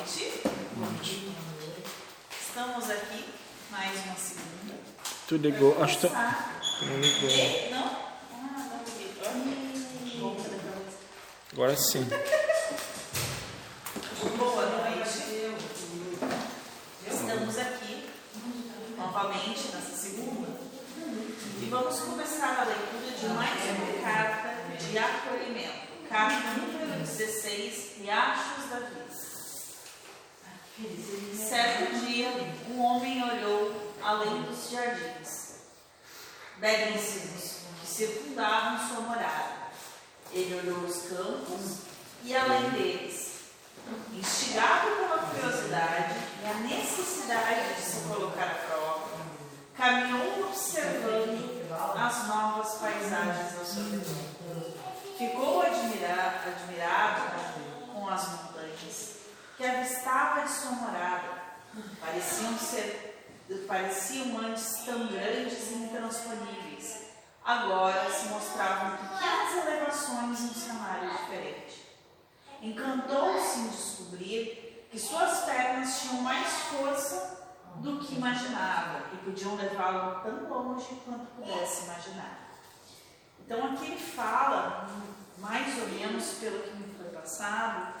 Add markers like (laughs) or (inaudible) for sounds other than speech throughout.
noite. Estamos aqui mais uma segunda. Tu ligou, acho que Começar. não. E- Não? Ah, não? Agora sim. Boa noite. Estamos aqui novamente nessa segunda e vamos começar a leitura de mais uma carta de acolhimento. Carta número 16, Riachos da Vida. Certo dia, um homem olhou além dos jardins belíssimos que circundavam sua morada. Ele olhou os campos e além deles, instigado pela curiosidade e a necessidade de se colocar à prova, caminhou observando as novas paisagens ao seu redor. Ficou admira- admirado com as montanhas que avistava de sua morada. Pareciam antes tão grandes e intransponíveis. Agora se mostravam pequenas elevações em um cenário diferente. Encantou-se em descobrir que suas pernas tinham mais força do que imaginava e podiam levá-lo tão longe quanto pudesse imaginar. Então aqui ele fala, mais ou menos pelo que me foi passado,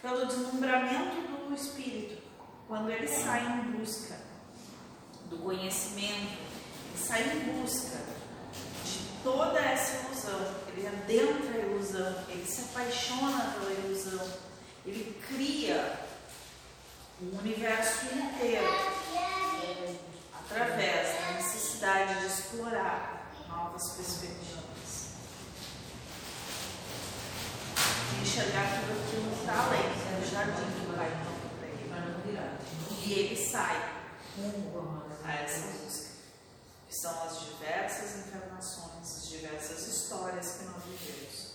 pelo deslumbramento do espírito, quando ele sai em busca do conhecimento, ele sai em busca de toda essa ilusão, ele adentra a ilusão, ele se apaixona pela ilusão, ele cria um universo inteiro através da necessidade de explorar novas perspectivas. Enxergar aquilo que está além do jardim que vai para ele. E ele sai a essa que são as diversas encarnações, as diversas histórias que nós vivemos.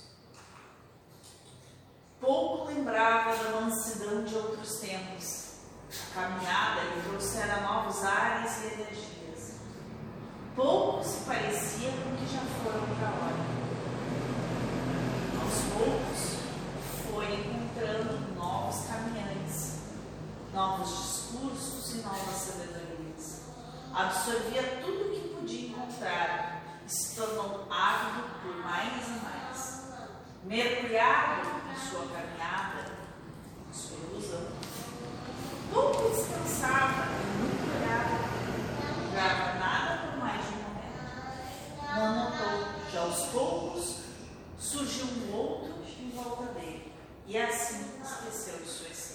Pouco lembrava da mansidão de outros tempos. A caminhada lhe trouxera novos ares e energias. Pouco se parecia com o que já fora outra hora. Aos poucos, foi encontrando novos caminhantes, novos discursos e novas sabedorias. Absorvia tudo o que podia encontrar e se tornou ávido por mais e mais. Mergulhado em sua caminhada, em sua ilusão. Pouco descansava e muito olhava, não julgava nada por mais de um momento. Não notou, já aos poucos, surgiu um outro em volta dele, e assim esqueceu de sua essência.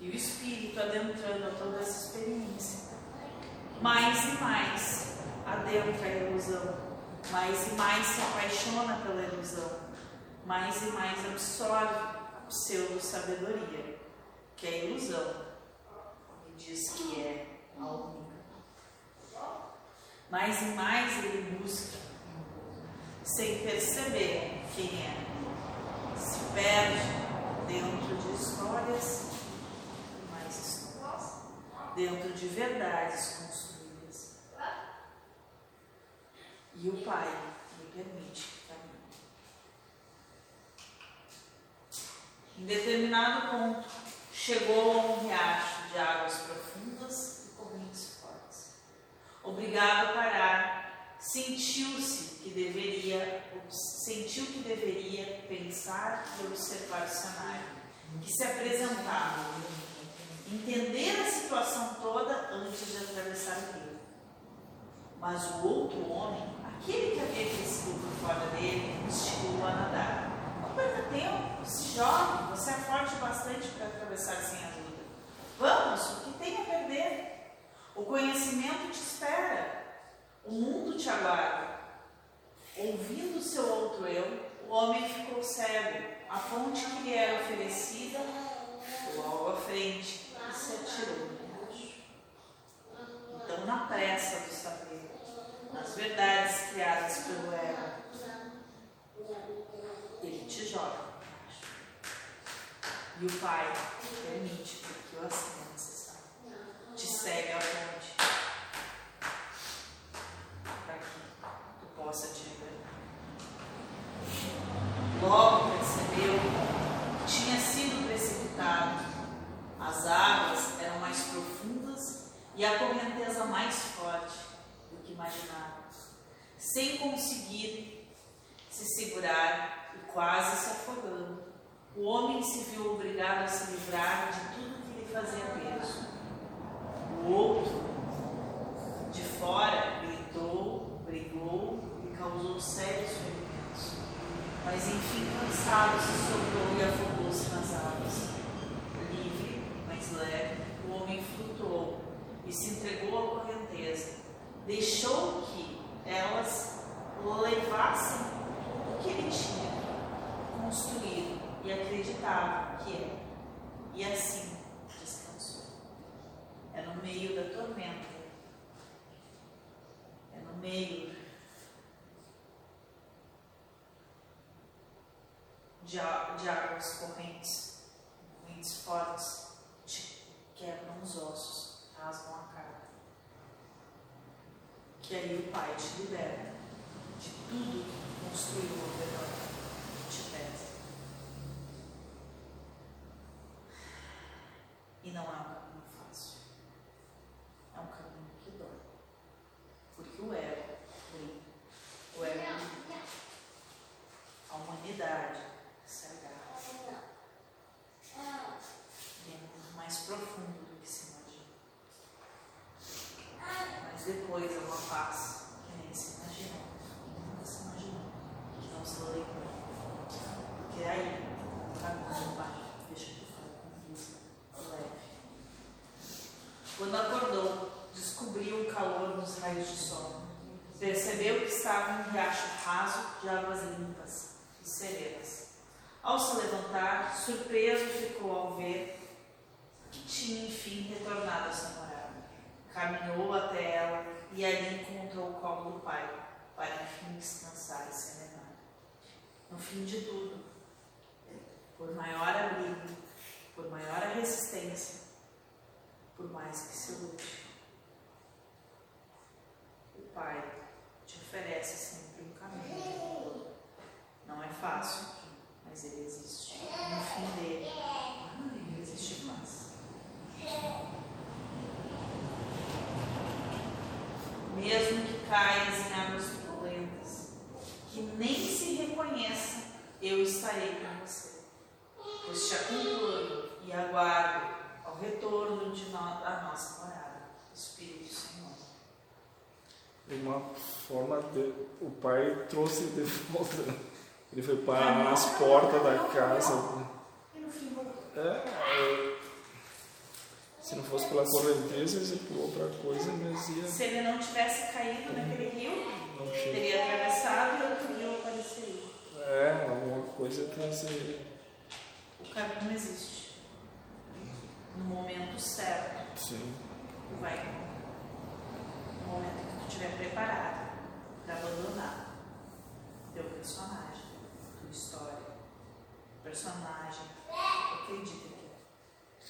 E o espírito adentrando a toda essa experiência, mais e mais adentra a ilusão, mais e mais se apaixona pela ilusão, mais e mais absorve a pseudo-sabedoria, que é ilusão, e diz que é a única. Mais e mais ele busca, sem perceber quem é, se perde dentro de histórias, dentro de verdades construídas. E o Pai lhe permite que caminhe. Em determinado ponto, chegou a um riacho de águas profundas e correntes fortes. Obrigado a parar, sentiu-se que deveria, sentiu que deveria pensar e observar o cenário que se apresentava, entender a situação toda antes de atravessar o rio. Mas o outro homem, aquele que havia crescido por fora dele, instigou a nadar. Não perca tempo, se jogue, você é forte bastante para atravessar sem ajuda. Vamos, o que tem a perder? O conhecimento te espera, o mundo te aguarda. Ouvindo seu outro eu, o homem ficou cego. A fonte que lhe era oferecida logo à frente e se atirou no riacho. Então, na pressa do saber, nas verdades criadas pelo ego, ele te joga. E o Pai permite porque o assim é necessário. Te segue à fonte e a correnteza mais forte do que imaginávamos, sem conseguir se segurar e quase se afogando. O homem se viu obrigado a se livrar de tudo que lhe fazia peso levassem o que ele tinha construído e acreditava que é. E assim descansou. É no meio da tormenta. É no meio de, de águas correntes, correntes fortes, te quebram os ossos, rasgam a cara. Que aí o Pai te libera tudo construiu ao redor, te pesa. E não é um caminho fácil. É um caminho que dói. Porque o ego. O ego brinca. A humanidade se agarra. É muito mais profundo do que se imagina. Mas depois é uma paz que nem se imaginou. Que nunca se imaginou. Que não se lembrou. Porque aí o caminho vai. Deixa que eu falo com isso. Leve. Quando acordou, descobriu o calor nos raios de sol. Percebeu que estava em um riacho raso de águas limpas e serenas. Ao se levantar, surpreso ficou ao ver que tinha enfim retornado a sua morada. Caminhou até ela e ali encontrou o colo do pai, para enfim descansar e se animar. No fim de tudo, por maior abrigo, por maior resistência, por mais que se lute, o Pai te oferece sempre um caminho. Não é fácil, mas ele existe. No fim dele, existe paz. Mesmo que caias em águas turbulentas, que nem se reconheça, eu estarei com você. Pois te acompanho e aguardo ao retorno de no, da nossa morada, Espírito Senhor. De uma forma, de, o pai trouxe de volta. Ele foi para as portas da casa. E no fim voltou. É, é, se não fosse pela correnteza, ele pulou outra coisa, mas ia. Se ele não tivesse caído naquele rio, teria atravessado e outro rio apareceria. É, alguma coisa trazer. O caminho existe. No momento certo, Sim. tu vai. No momento que tu estiver preparado para abandonar teu personagem, tua história, personagem, acredita que é.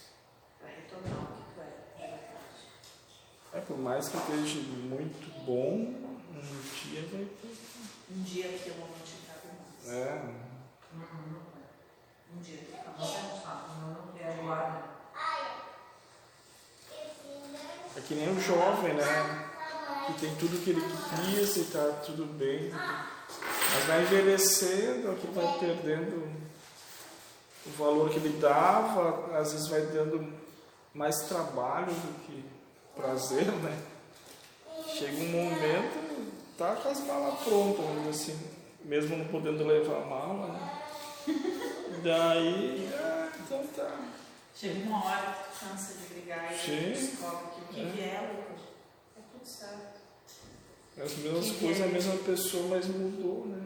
Para retornar o que tu é, de verdade. É, por mais que esteja muito bom, um dia vai. Um dia aquilo não te cabe mais. É, Um dia tu fica mais é que nem o jovem, né? Que tem tudo que ele quis e tá tudo bem. Mas vai envelhecendo, aquilo vai perdendo o valor que ele dava, às vezes vai dando mais trabalho do que prazer, né? Chega um momento, tá com as malas prontas, assim, mesmo não podendo levar a mala, né? Daí, ah, então tá. Chega uma hora que cansa de brigar e Sim. descobre que É. vier, Lucas, é tudo certo. As mesmas Que coisas, a é mesma pessoa, mas mudou, né?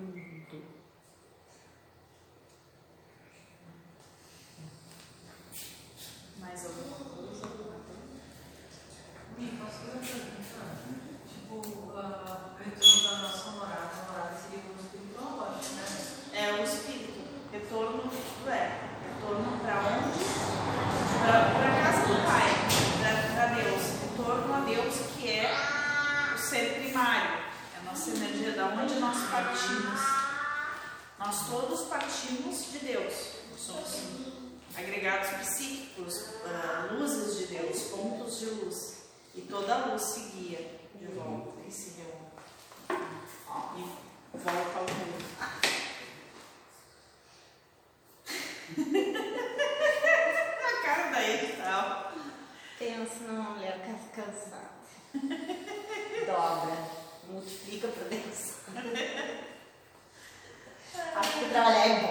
da luz seguia de volta e se reúne. E volta ao mundo. (laughs) a cara da Edital. Pensa numa mulher cansada. Dobra, multiplica para dentro. Acho que trabalhar é bom.